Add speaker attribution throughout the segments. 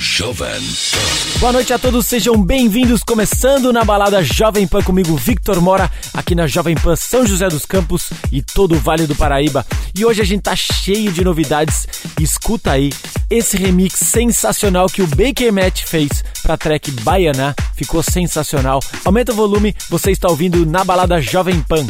Speaker 1: Jovem
Speaker 2: Boa noite a todos, sejam bem-vindos. Começando na balada Jovem Pan comigo, Victor Mora, aqui na Jovem Pan São José dos Campos e todo o Vale do Paraíba. E hoje a gente tá cheio de novidades. Escuta aí esse remix sensacional que o Baker Matt fez pra track Baiana. Ficou sensacional. Aumenta o volume, você está ouvindo na balada Jovem Pan.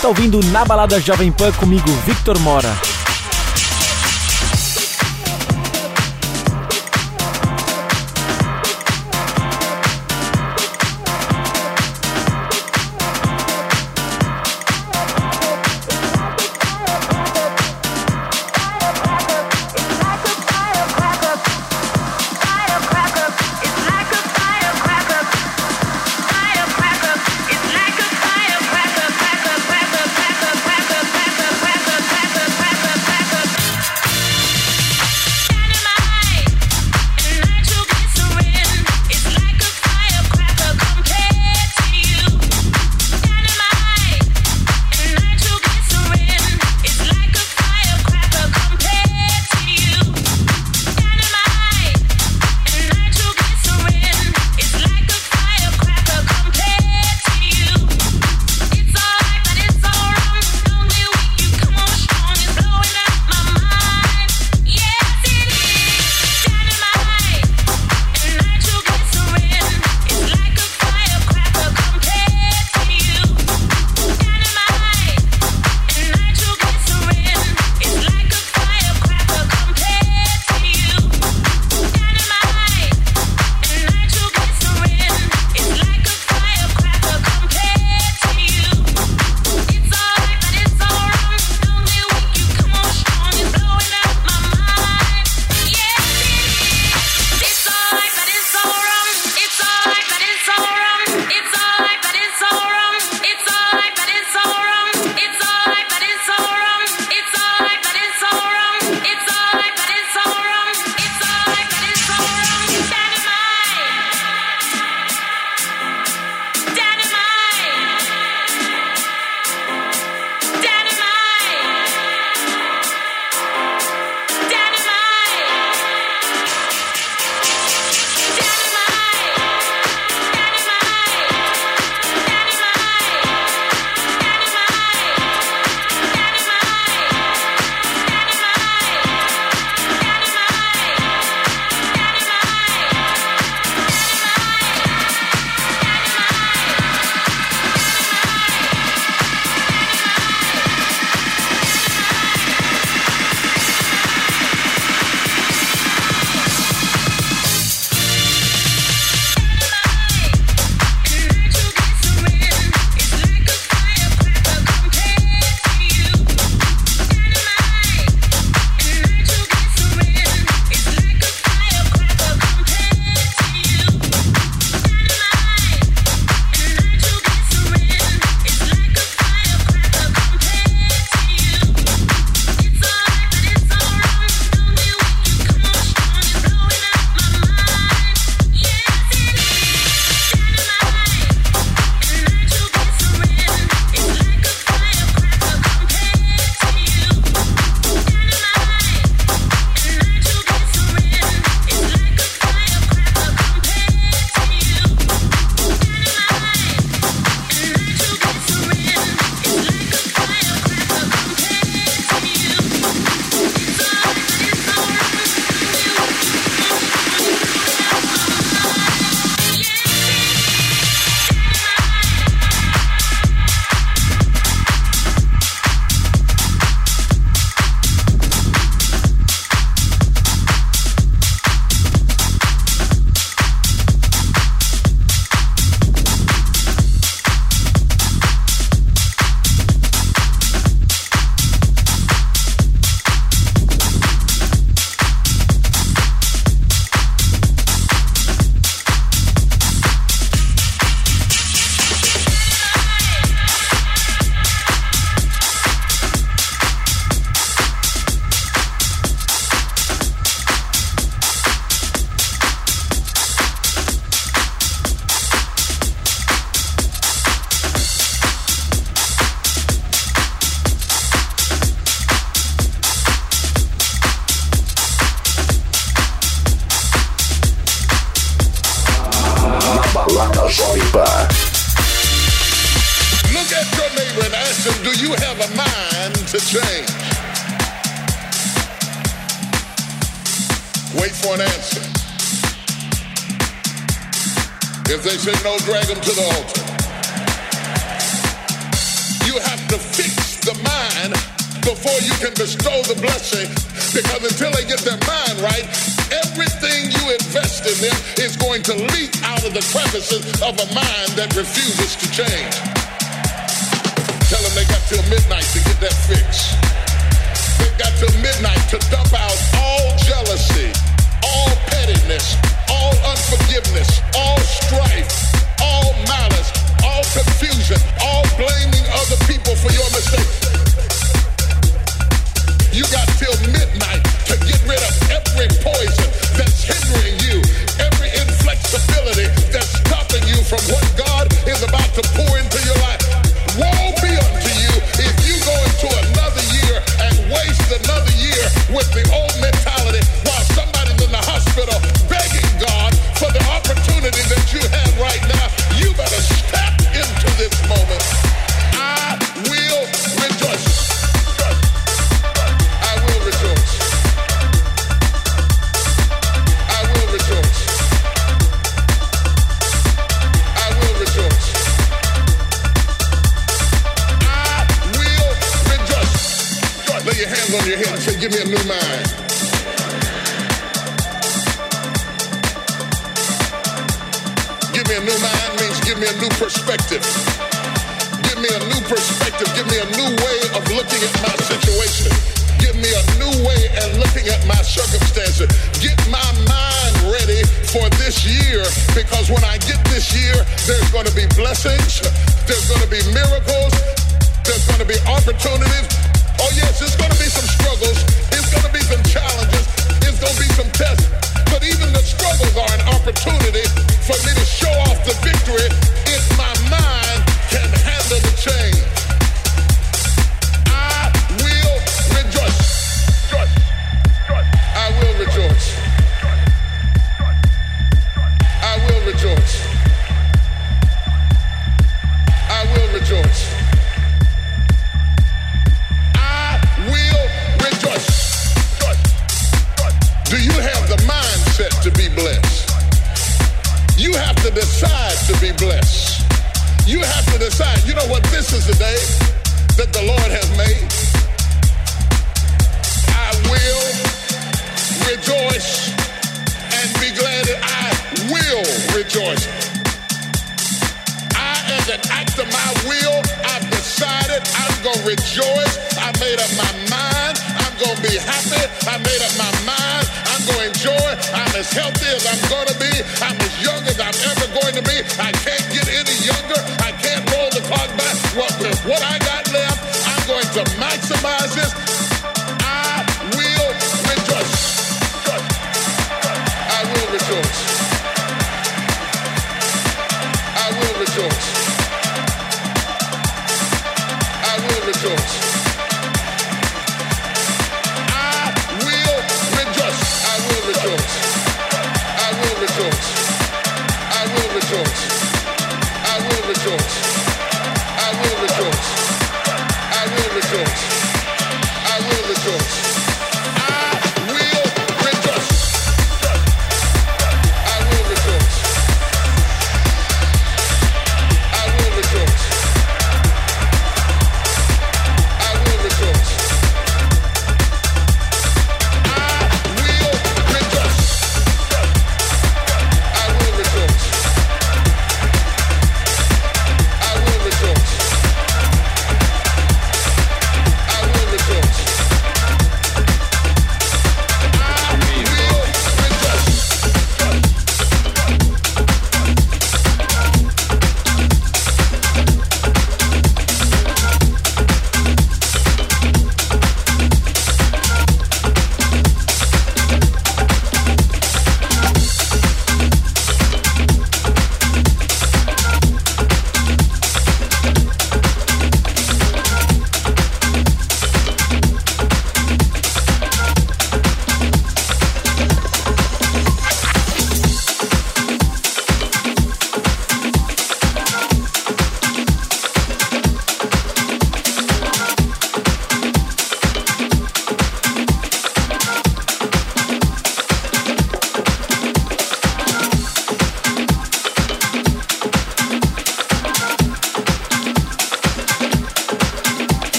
Speaker 3: Está ouvindo na balada Jovem Pan comigo, Victor Mora.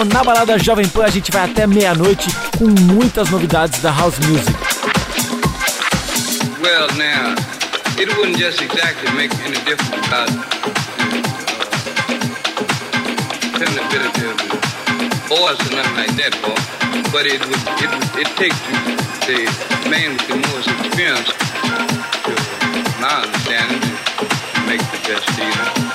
Speaker 2: Incrível, na balada Jovem Pan a gente vai até meia-noite com muitas novidades da House Music.
Speaker 4: Well, now, it wouldn't just exactly make any difference without uh, dependability of voice or nothing like that, boy. But it would, it would, it takes the, man with the most experience, to my understanding, to make the best deal.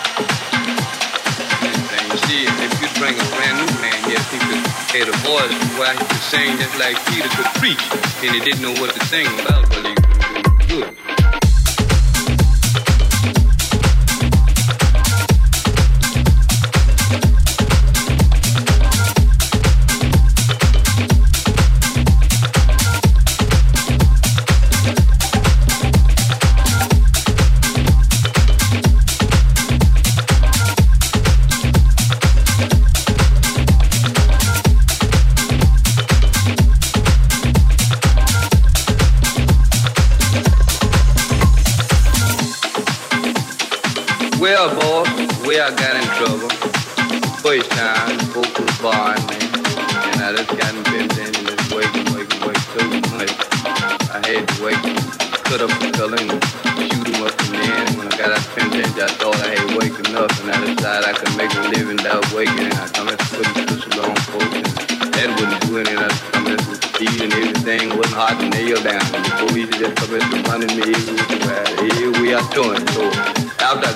Speaker 4: bring a brand new man, Yes, he could hear the voice Why he could sing just like Peter could preach, and he didn't know what to sing about, but he could do good.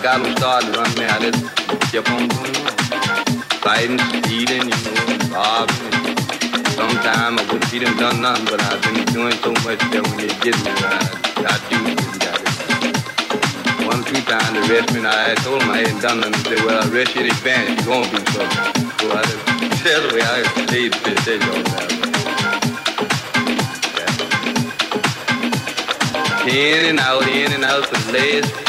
Speaker 4: got them started running, me. I just kept on going. Fighting, eating, you know, and bobbing. Sometimes I wouldn't see them done nothing, but I've been doing so much that when they get me, I, I do got it. One, two times they arrested me, and I told them I hadn't done nothing. They said, well, I arrest you in advance. You're going to do something. So I just, that's the way I stayed to this day, y'all. In and out, in and out, the last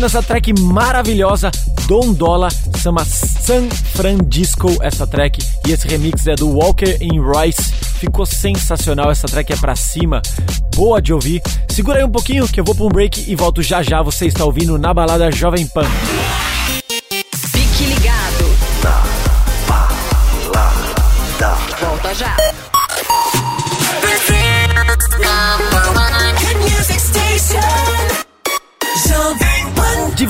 Speaker 2: Finalizando essa track maravilhosa, Don Dola, chama San Francisco essa track e esse remix é do Walker in Rice. Ficou sensacional, essa track é pra cima, boa de ouvir. Segura aí um pouquinho que eu vou pra um break e volto já já. Você está ouvindo na balada Jovem Pan.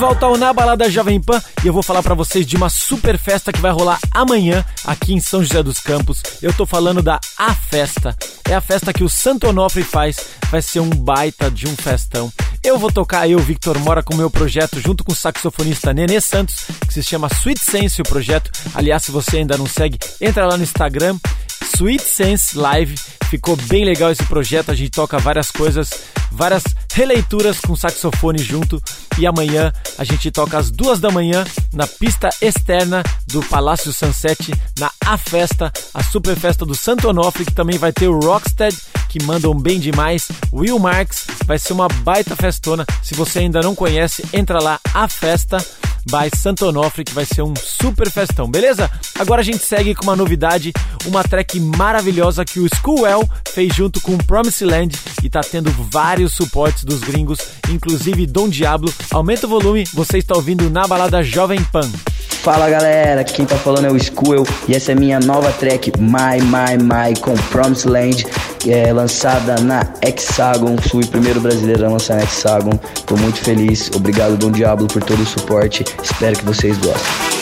Speaker 5: Volta
Speaker 2: ao Na Balada Jovem Pan e eu vou falar pra vocês de uma super festa que vai rolar amanhã aqui em São José dos Campos. Eu tô falando da A Festa. É a festa que o Santo Onofre faz. Vai ser um baita de um festão. Eu vou tocar eu, Victor Mora, com o meu projeto junto com o saxofonista Nenê Santos, que se chama Sweet Sense o projeto. Aliás, se você ainda não segue, entra lá no Instagram, Sweet Sense Live. Ficou bem legal esse projeto, a gente toca várias coisas, várias releituras com saxofone junto. E amanhã a gente toca às duas da manhã na pista externa do Palácio Sunset, na A Festa, a super festa do Santo Onofre, que também vai ter o Rockstead, que mandam bem demais, Will Marks, vai ser uma baita festona. Se você ainda não conhece, entra lá, A Festa by Santo Onofre, que vai ser um super festão, beleza? Agora a gente segue com uma novidade, uma track maravilhosa que o Schoolwell fez junto com o Promised Land e tá tendo vários suportes dos gringos, inclusive Dom Diablo. Aumenta o volume, você está ouvindo na balada Jovem Pan.
Speaker 6: Fala galera, quem tá falando é o School e essa é minha nova track My My My com Promised Land, é lançada na Hexagon. Fui o primeiro brasileiro a lançar na Hexagon. Tô muito feliz. Obrigado Dom Diablo por todo o suporte. Espero que vocês gostem.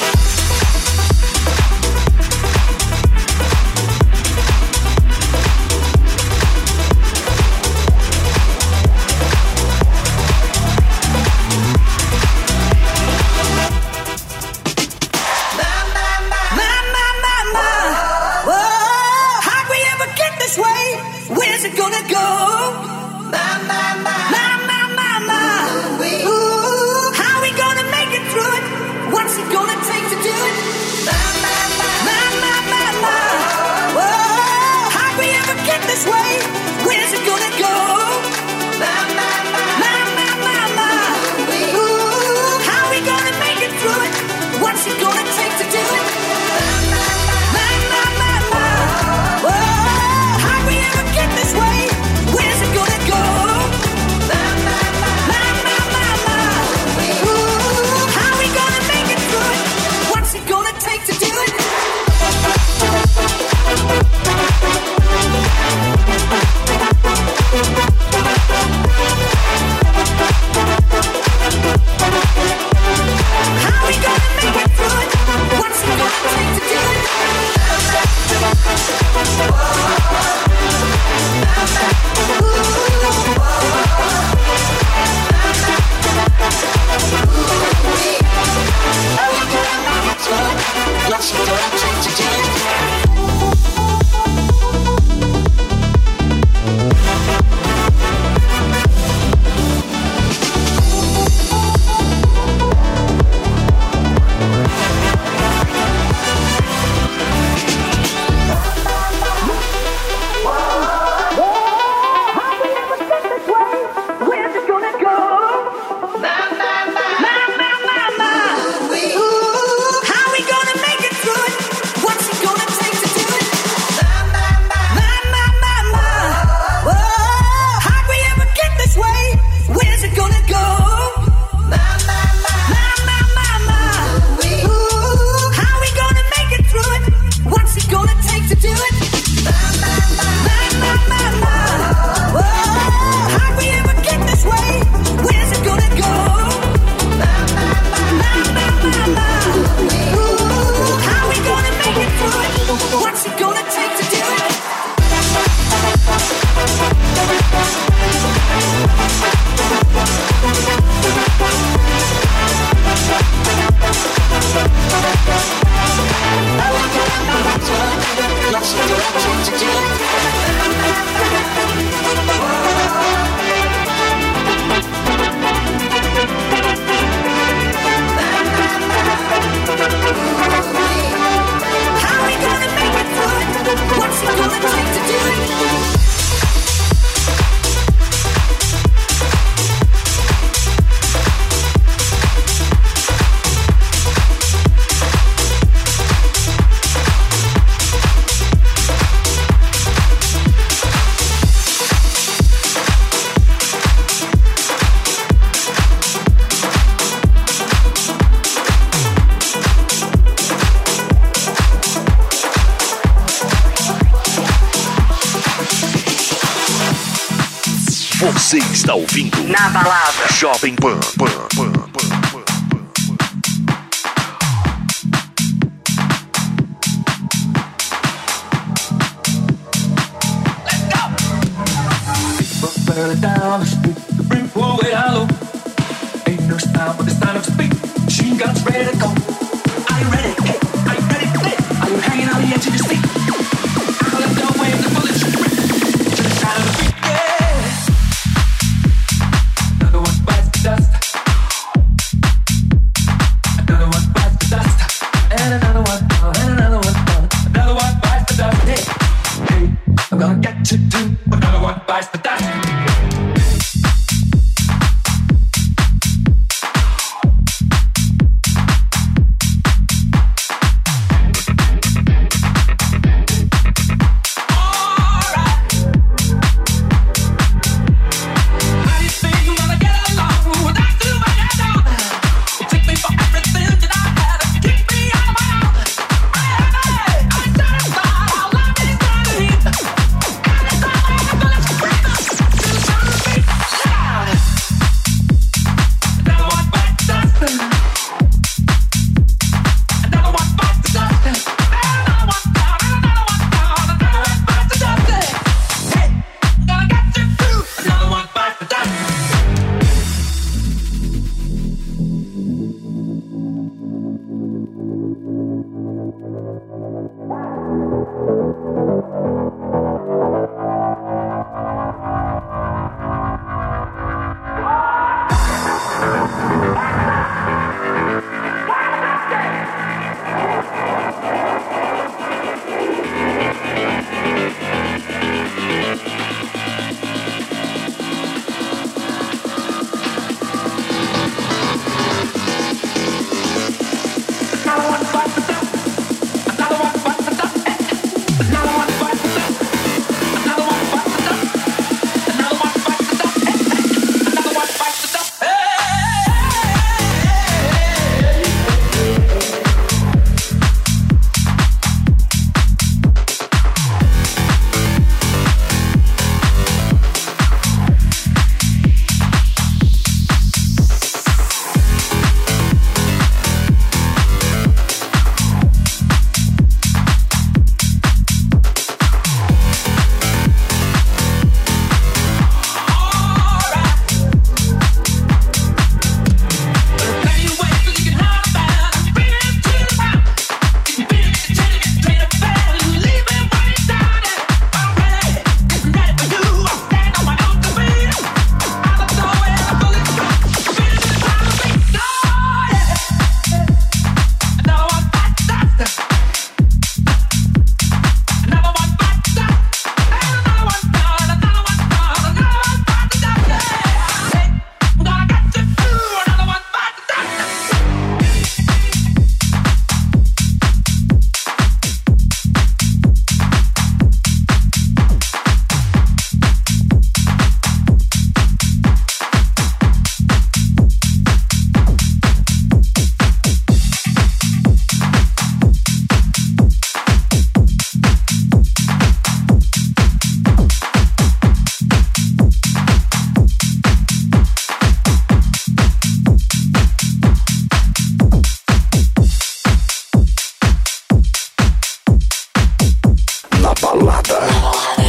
Speaker 7: Balada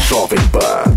Speaker 1: Jovem Pan.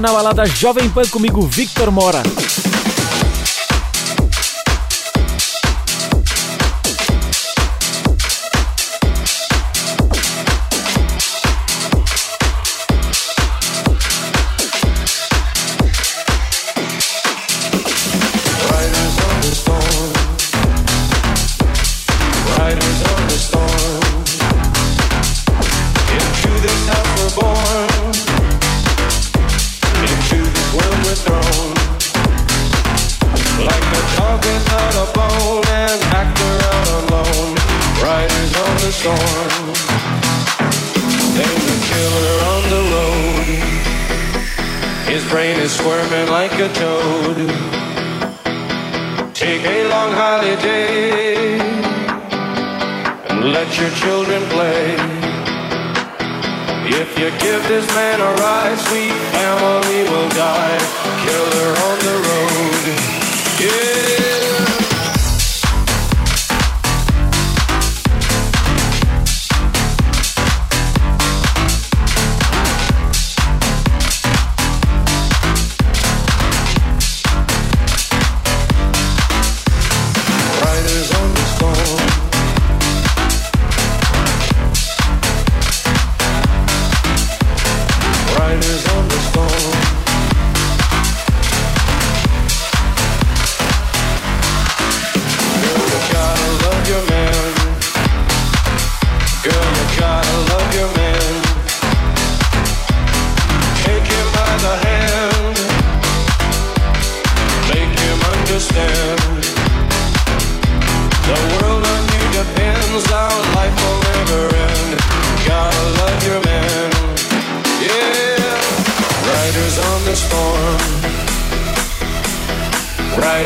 Speaker 8: na balada Jovem Pan comigo, Victor Mora.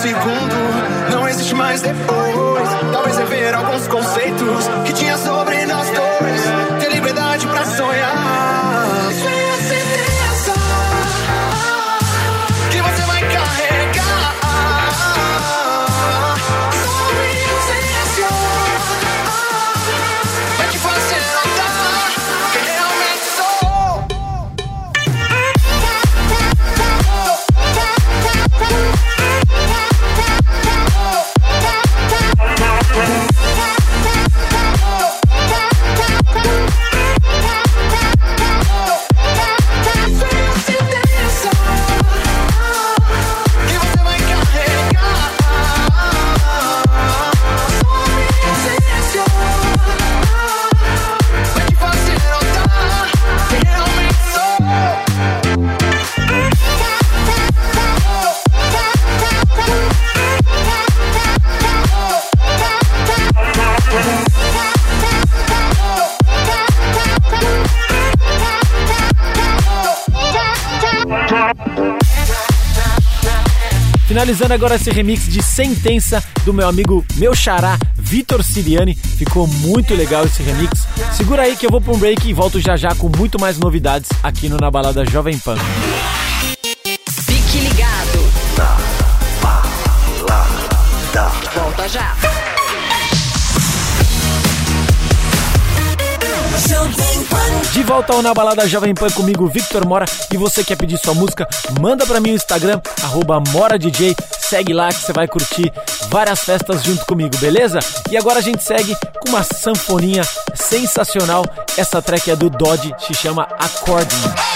Speaker 9: Segundo, não existe mais depois. Talvez rever alguns conceitos que tinha sobre
Speaker 2: Finalizando agora esse remix de Sentença do meu amigo meu xará Vitor Siriani. Ficou muito legal esse remix. Segura aí que eu vou pra um break e volto já já com muito mais novidades aqui no Na Balada Jovem Pan.
Speaker 7: Fique ligado. Volta já.
Speaker 2: De volta ao Na Balada Jovem Pan comigo, Victor Mora. E você quer pedir sua música, manda pra mim no Instagram, MoraDJ. Segue lá que você vai curtir várias festas junto comigo, beleza? E agora a gente segue com uma sanfoninha sensacional. Essa track é do Dodge, se chama Accordion.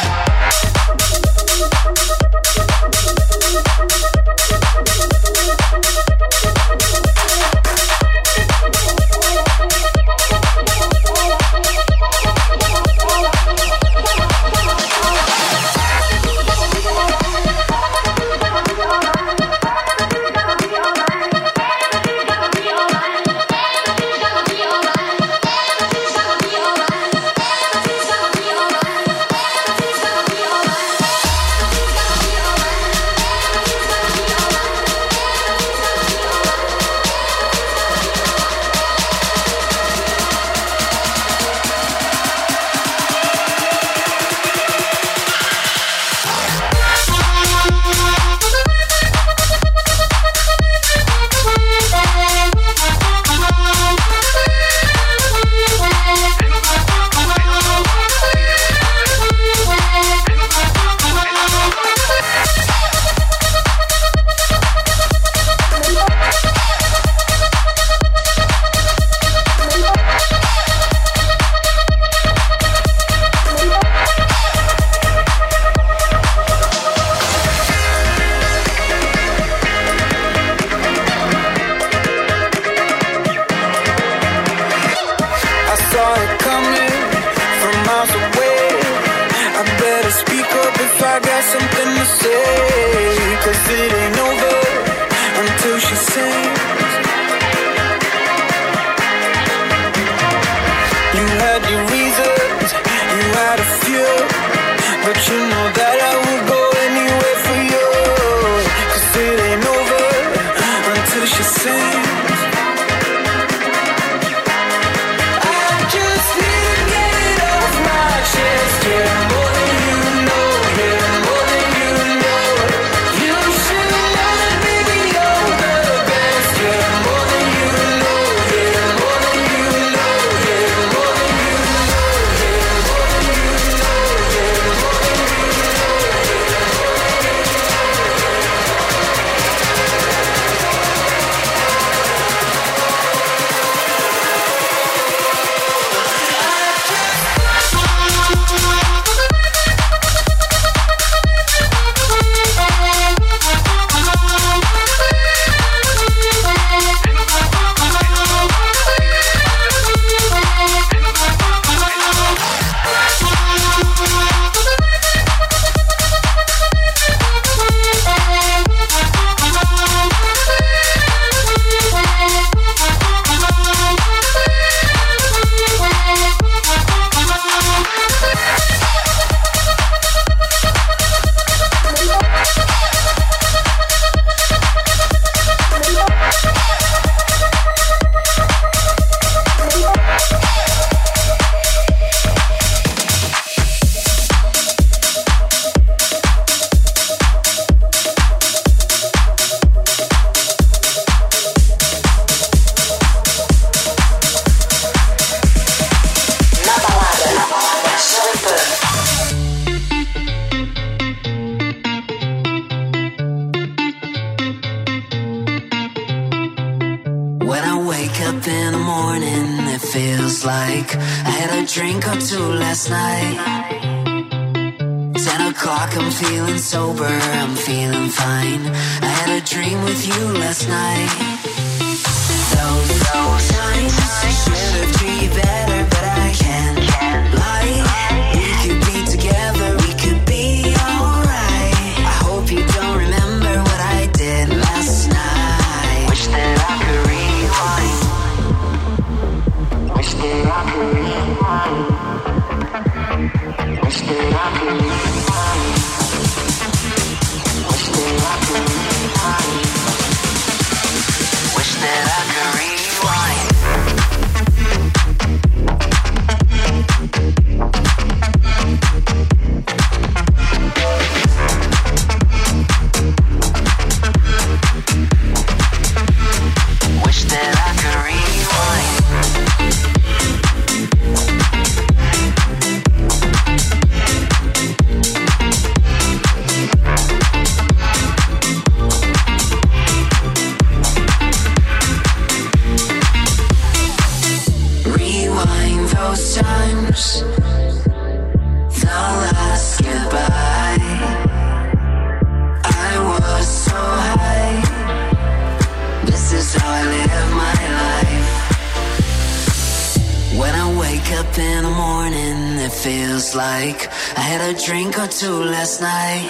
Speaker 10: up in the morning, it feels like I had a drink or two last night.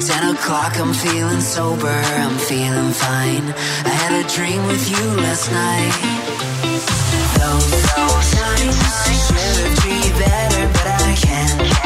Speaker 10: Ten o'clock, I'm feeling sober, I'm feeling fine. I had a dream with you last night. Those, times, should be better, but I can't.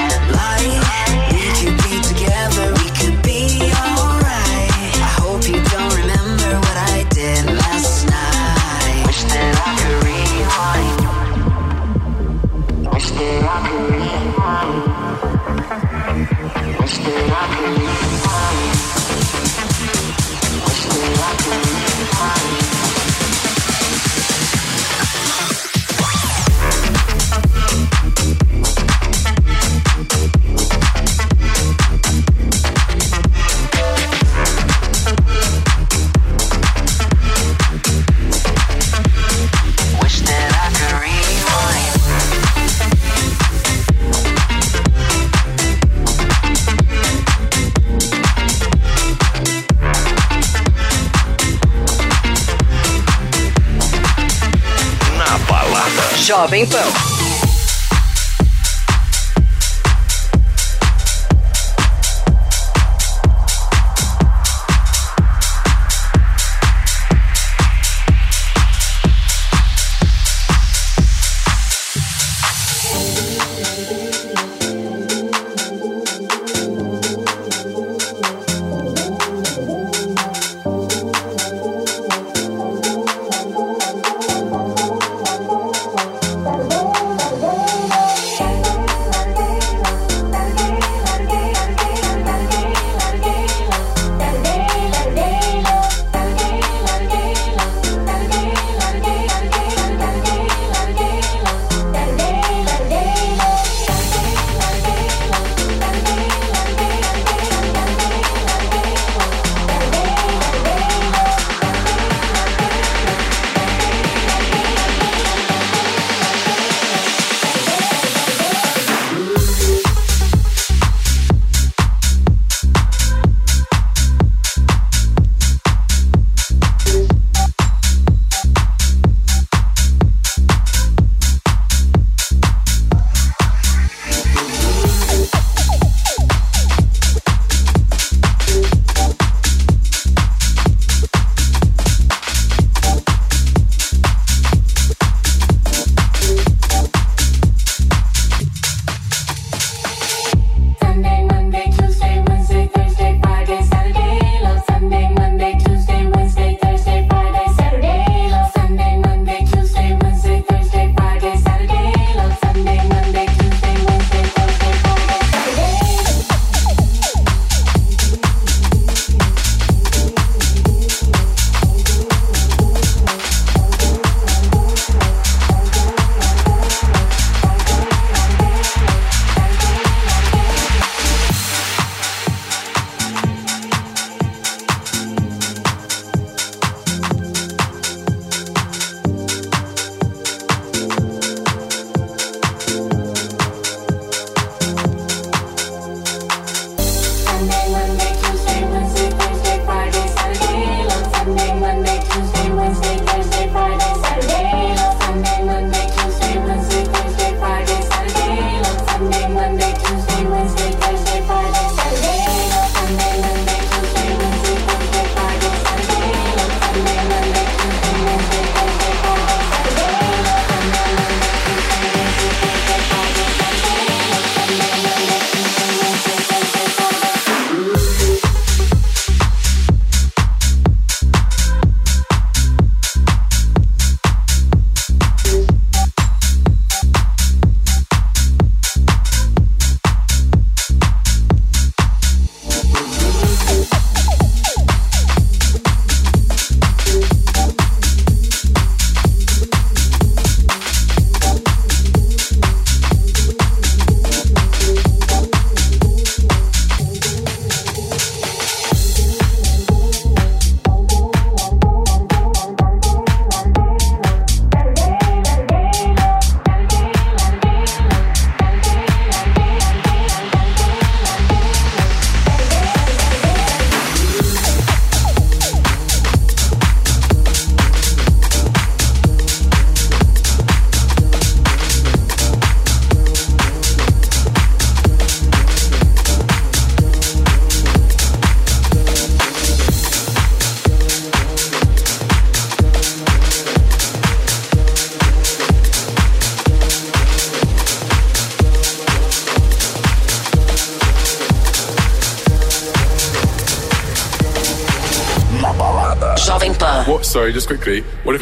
Speaker 7: Jovem Pan.
Speaker 11: quickly. What if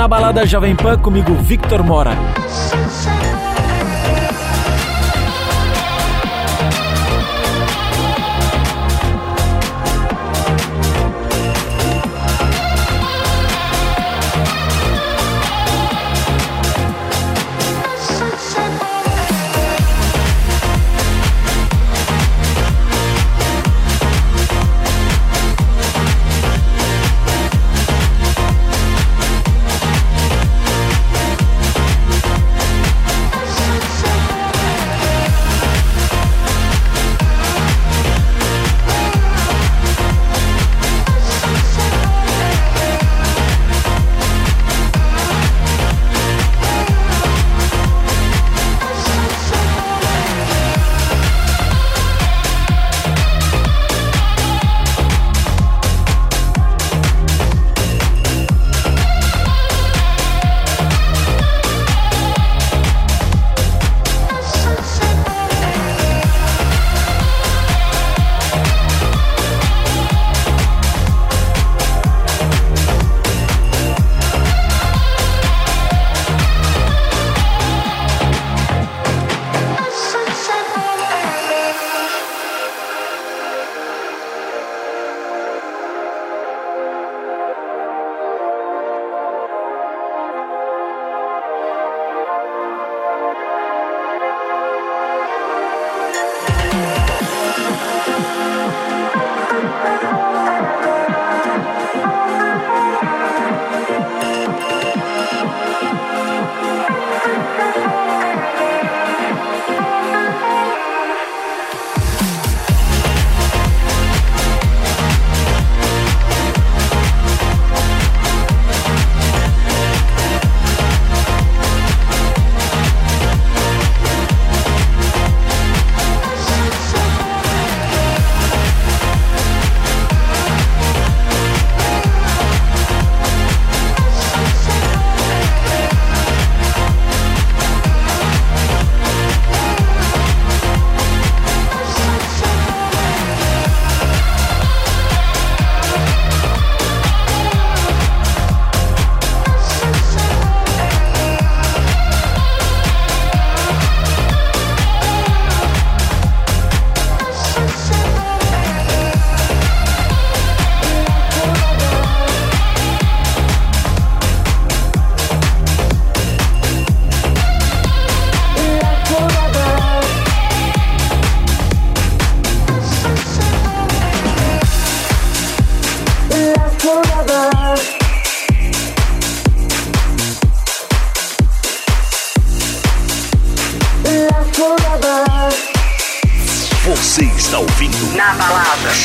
Speaker 2: na balada Jovem Pan comigo, Victor Mora.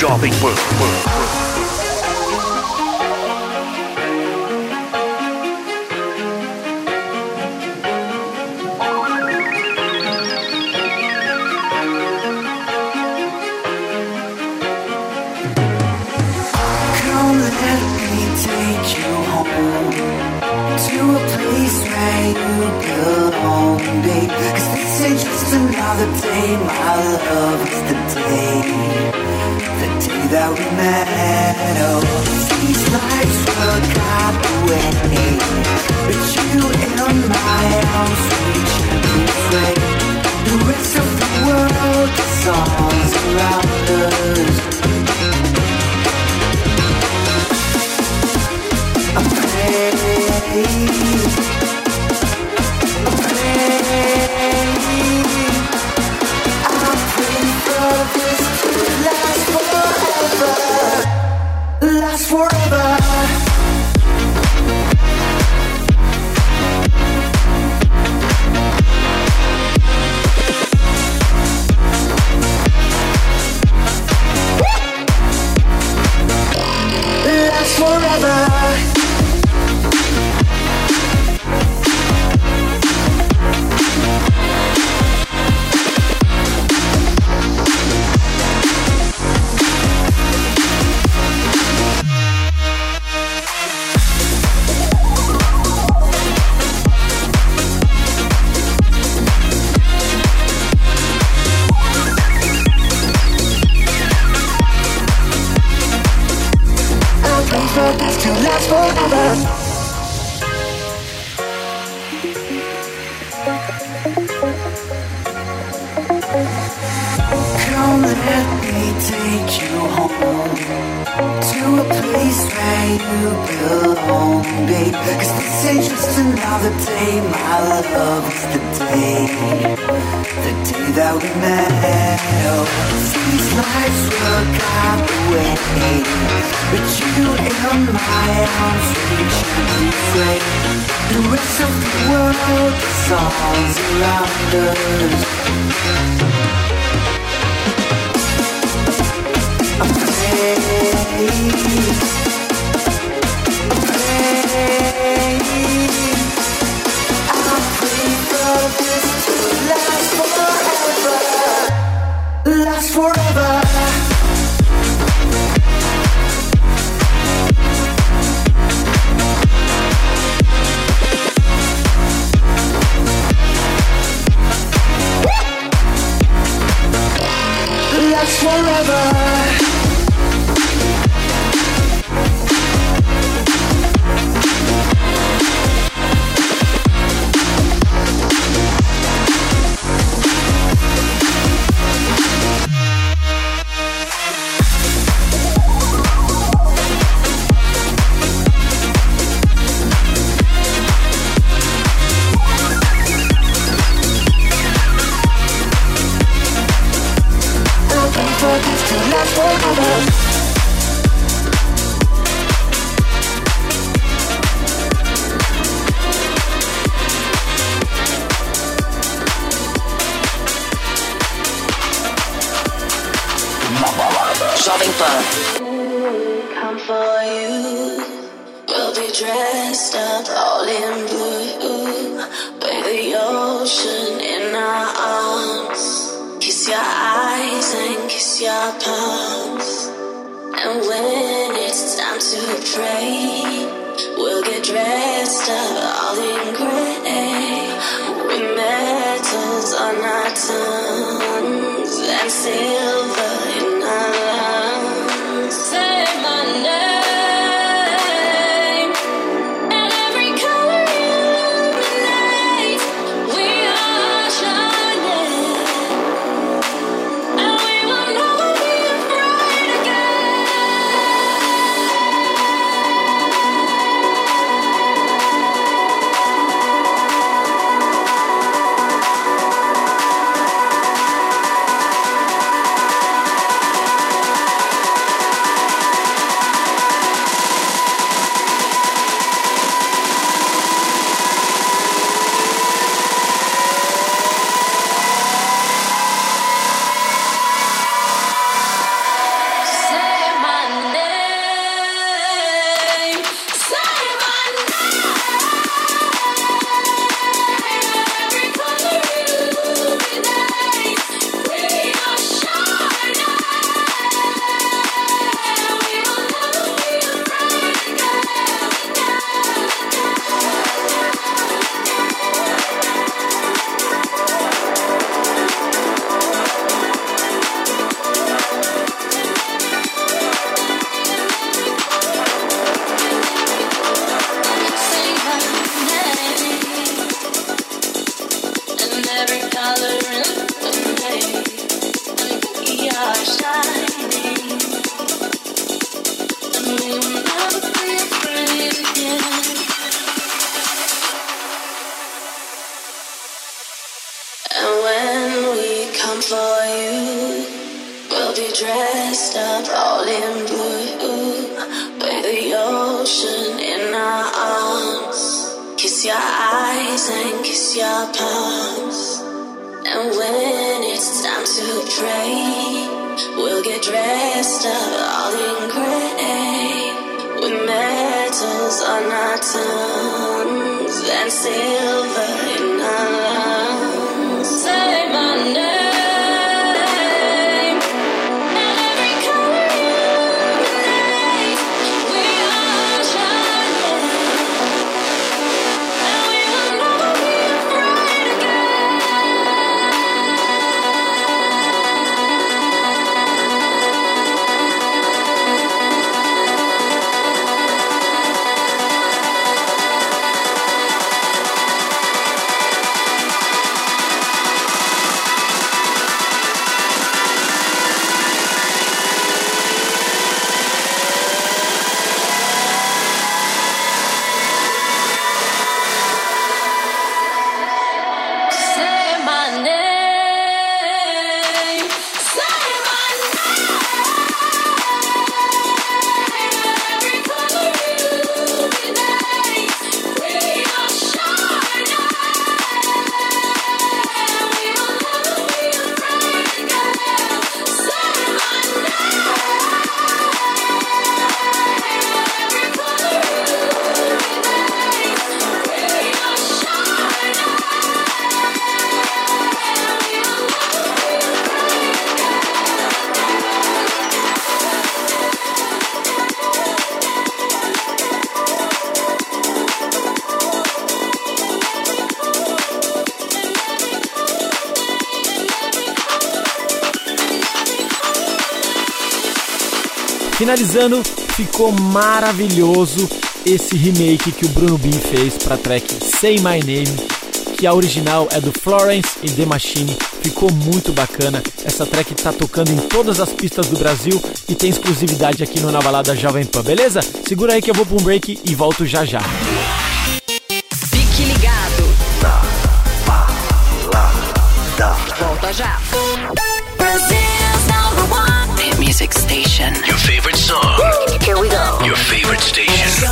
Speaker 7: Balada.
Speaker 1: Jovem
Speaker 2: Finalizando, ficou maravilhoso esse remake que o Bruno B fez para a track Say My Name, que a original é do Florence e The Machine. Ficou muito bacana. Essa track tá tocando em todas as pistas do Brasil e tem exclusividade aqui no Na Balada Jovem Pan, beleza? Segura aí que eu vou para um break e volto já já.
Speaker 7: Fique ligado. Volta já. Music Station.
Speaker 1: Your favorite song.
Speaker 7: Here we go.
Speaker 1: Your favorite station.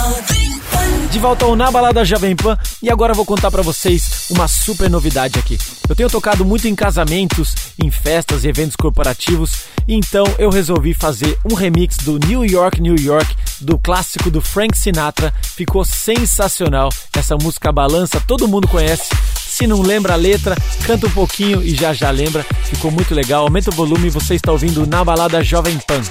Speaker 2: De volta ao Na Balada Jovem Pan e agora eu vou contar pra vocês uma super novidade aqui. Eu tenho tocado muito em casamentos, em festas e eventos corporativos, então eu resolvi fazer um remix do New York, New York, do clássico do Frank Sinatra. Ficou sensacional. Essa música balança, todo mundo conhece. Se não lembra a letra, canta um pouquinho e já já lembra. Ficou muito legal. Aumenta o volume, você está ouvindo Na Balada Jovem Pan.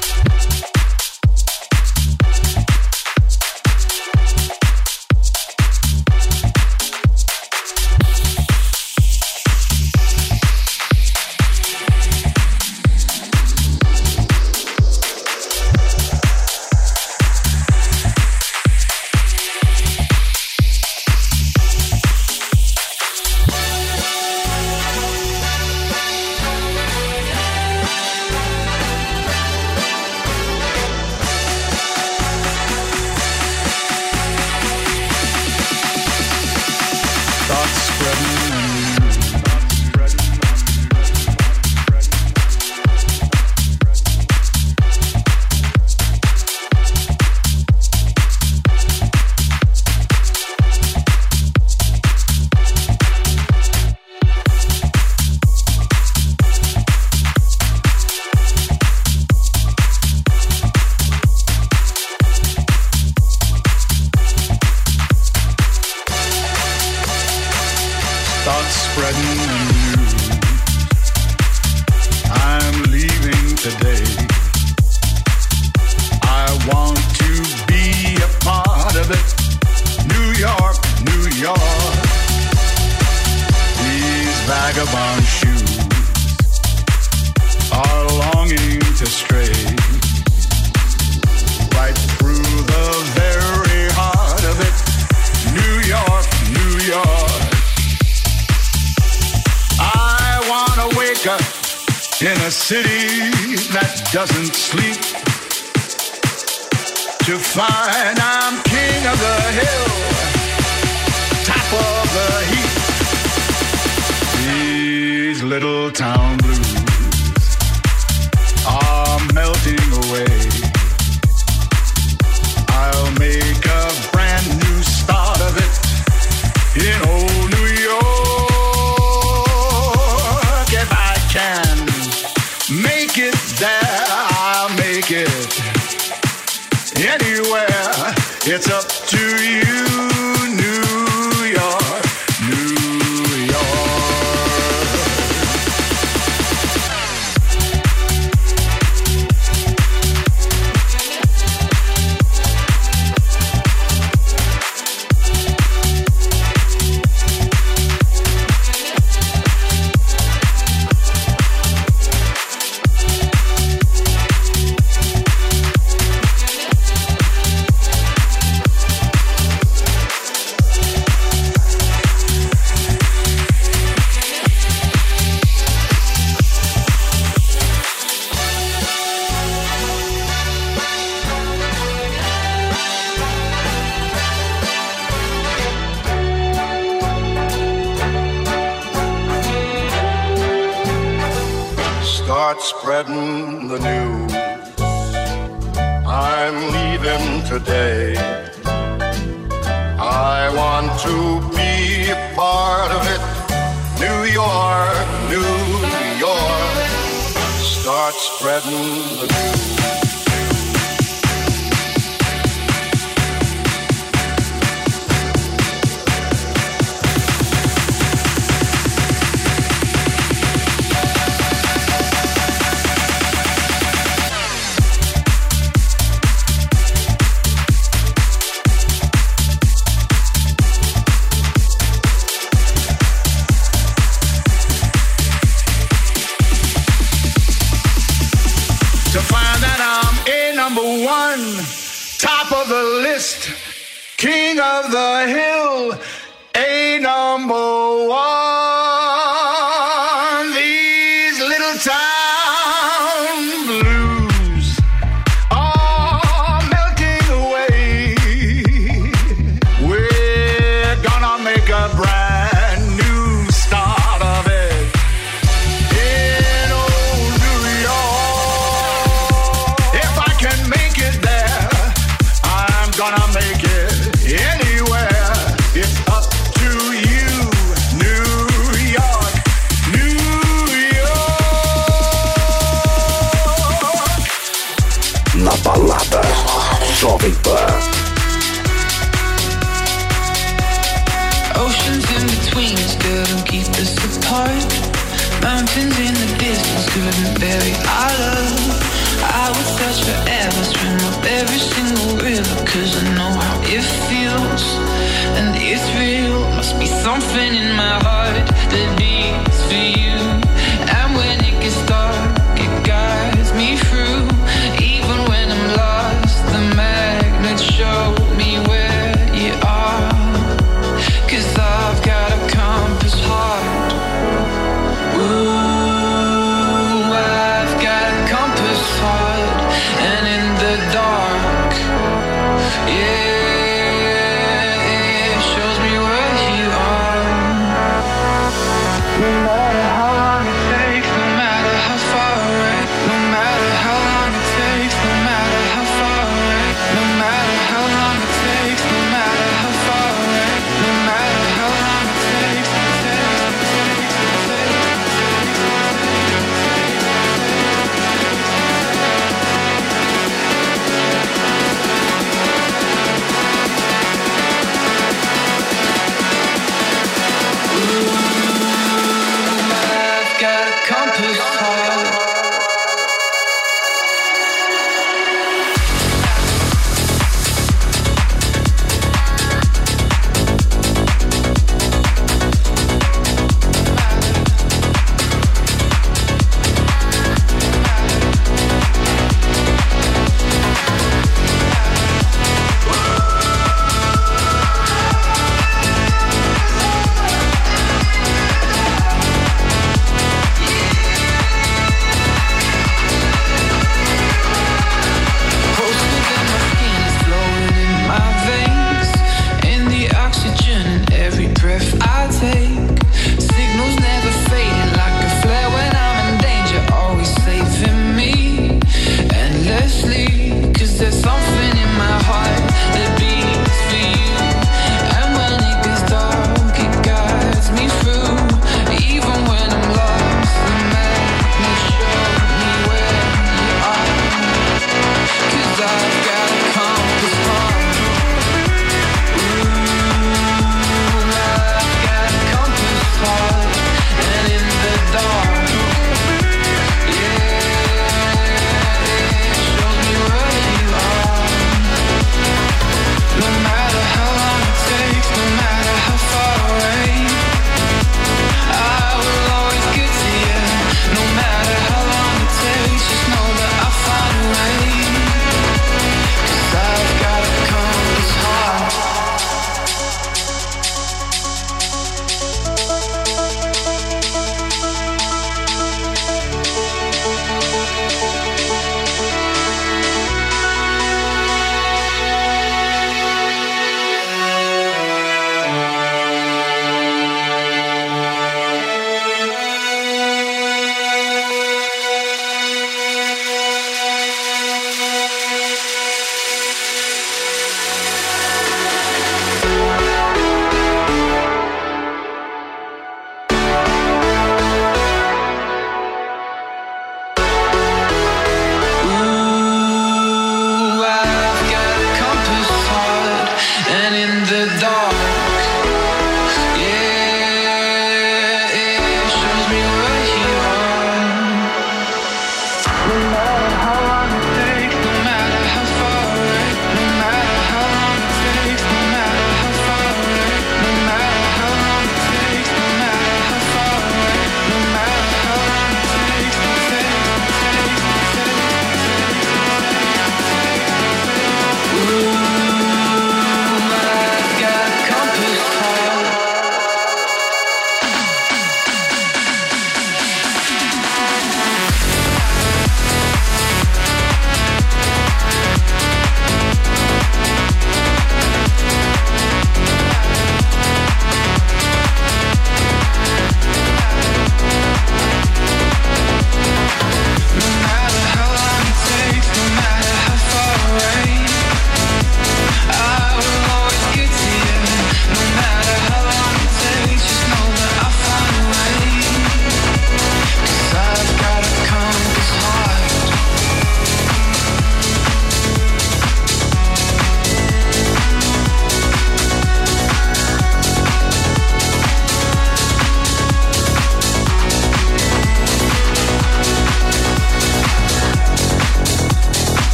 Speaker 12: Anywhere. It's up to you,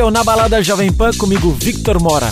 Speaker 13: é o Na Balada Jovem Pan comigo, Victor Mora.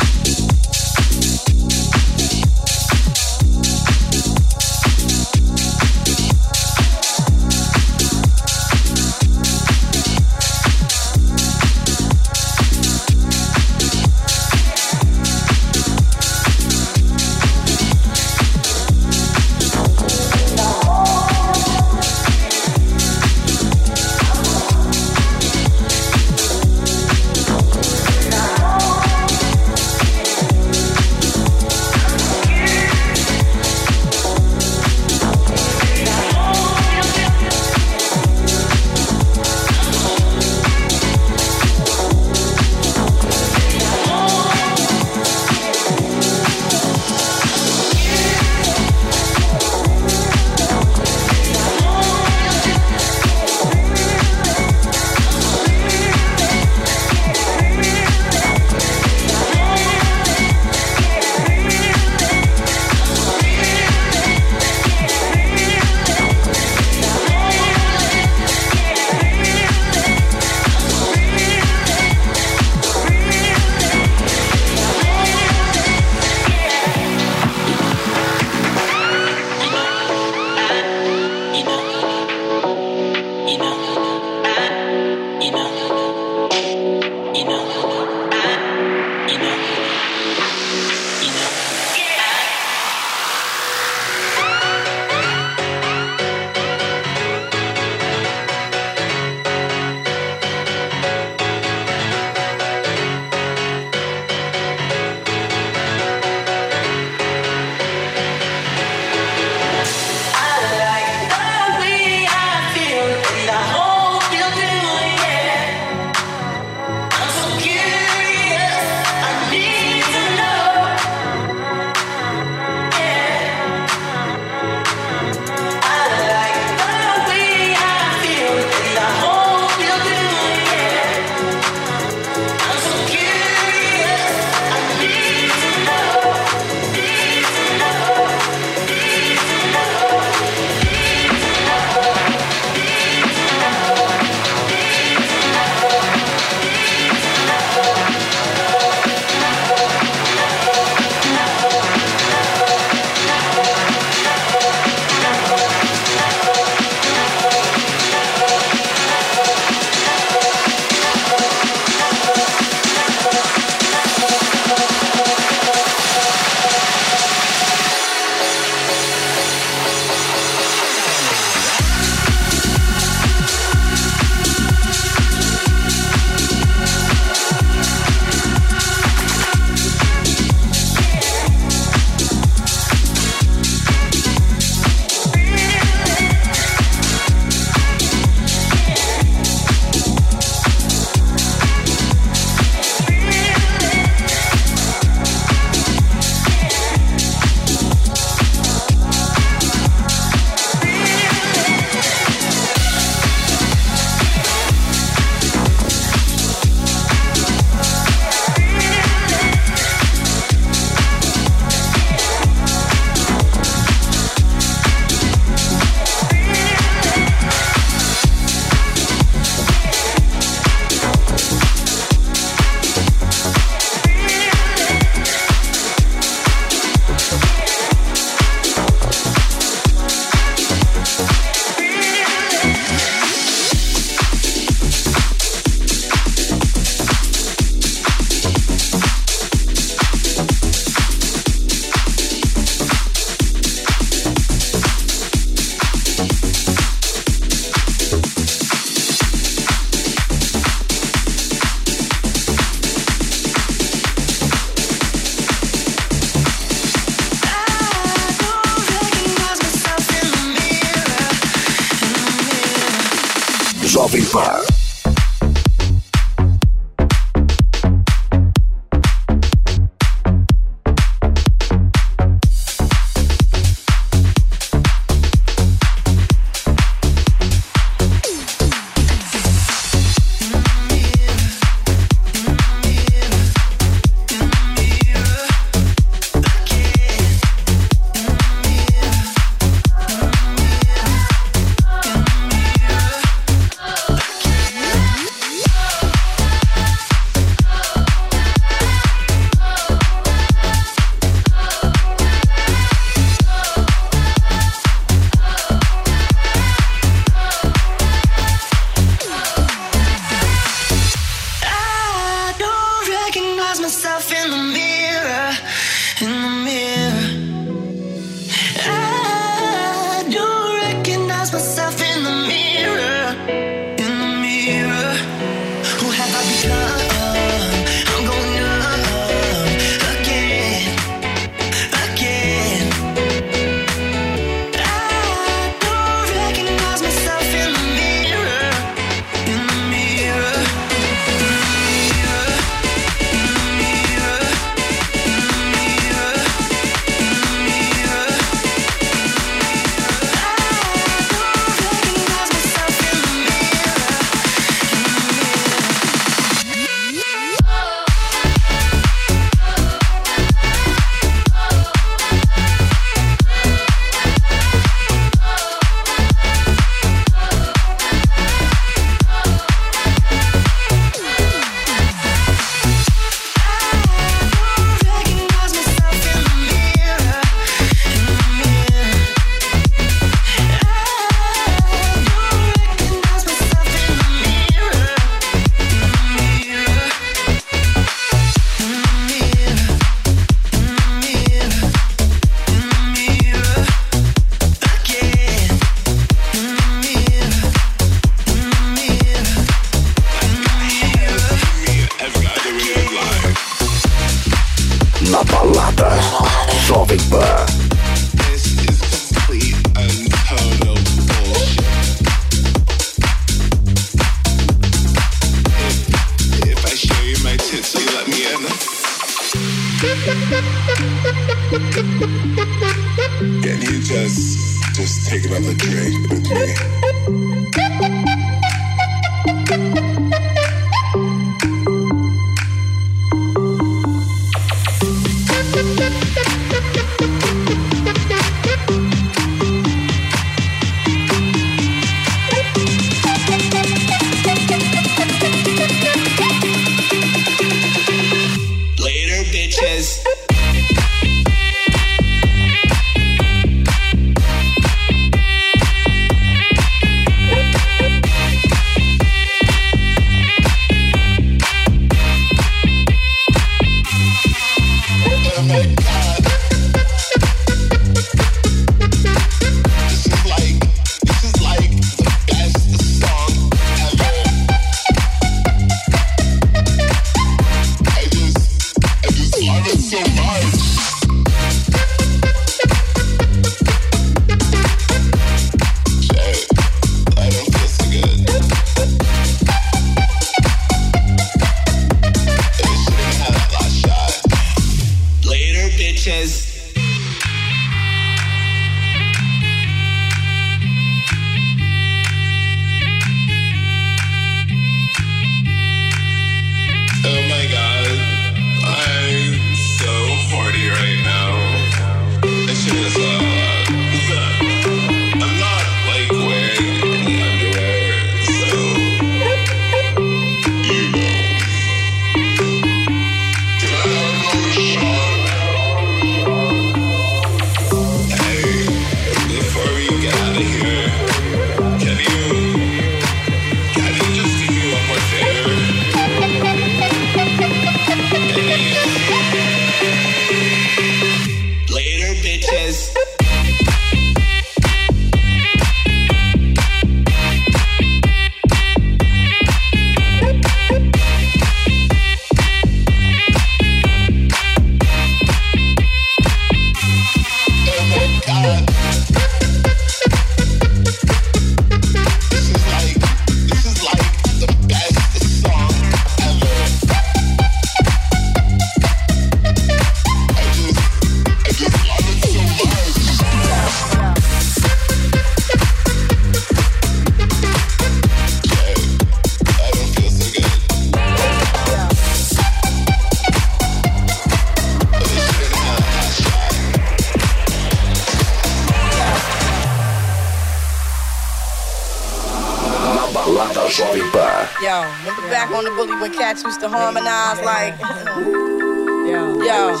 Speaker 14: To harmonize like, yo, yo,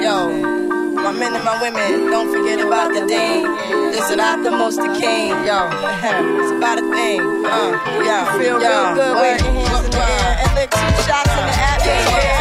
Speaker 14: yo. My men and my women, don't forget about the dean. This is out the most the king, yo. It's about a thing, uh, yo, feel yo. real good with your hands in the air and lick two shots in the atmosphere.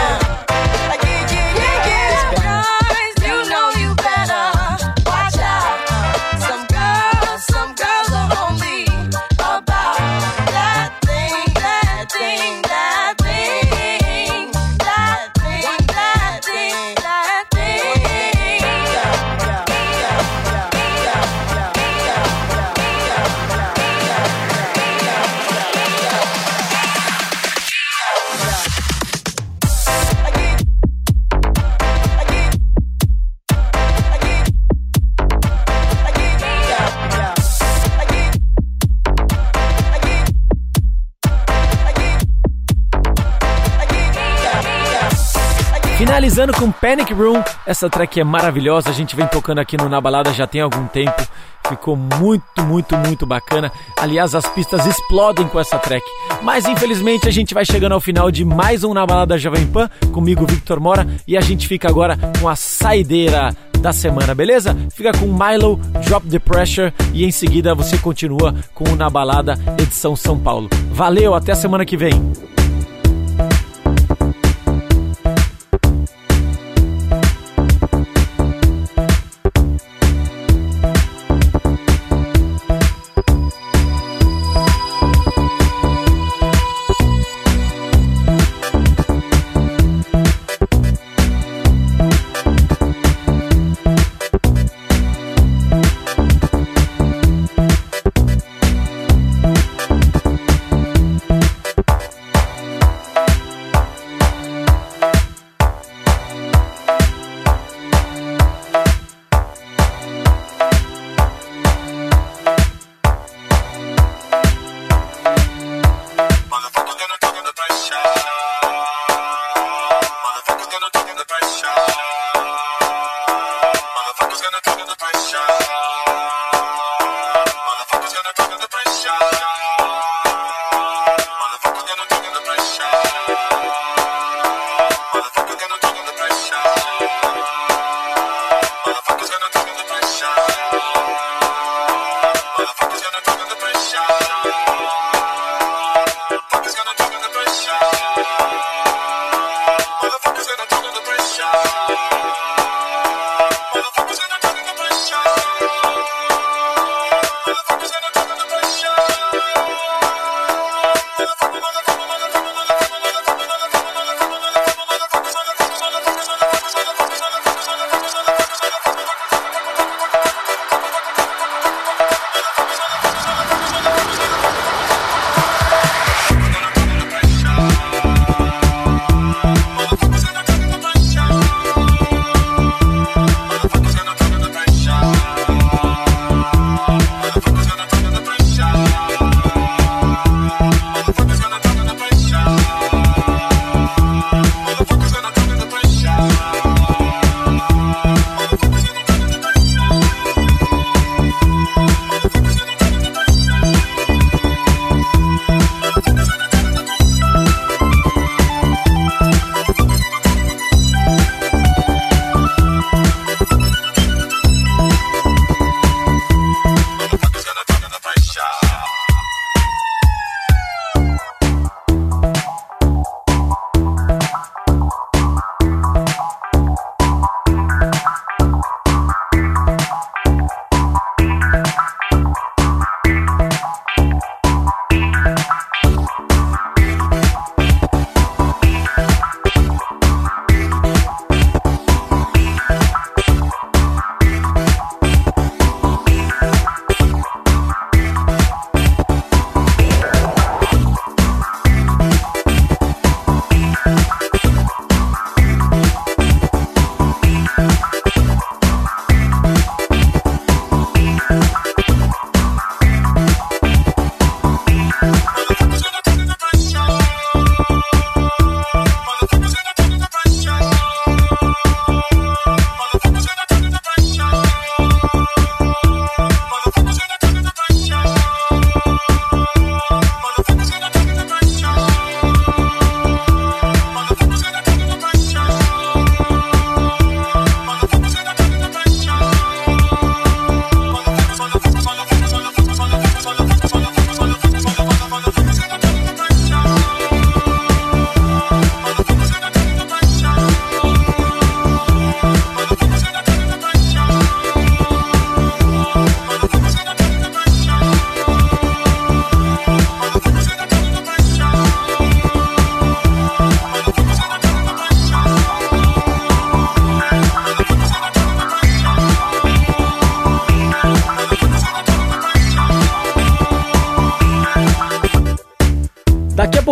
Speaker 2: Finalizando com Panic Room, essa track é maravilhosa, a gente vem tocando aqui no Na Balada já tem algum tempo, ficou muito, muito, muito bacana. Aliás, as pistas explodem com essa track. Mas infelizmente a gente vai chegando ao final de mais um Na Balada Jovem Pan, comigo Victor Mora, e a gente fica agora com a saideira da semana, beleza? Fica com Milo, Drop the Pressure e em seguida você continua com o Na Balada edição São Paulo. Valeu, até a semana que vem.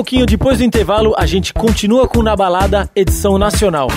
Speaker 2: Pouquinho depois do intervalo, a gente continua com Na Balada, edição nacional.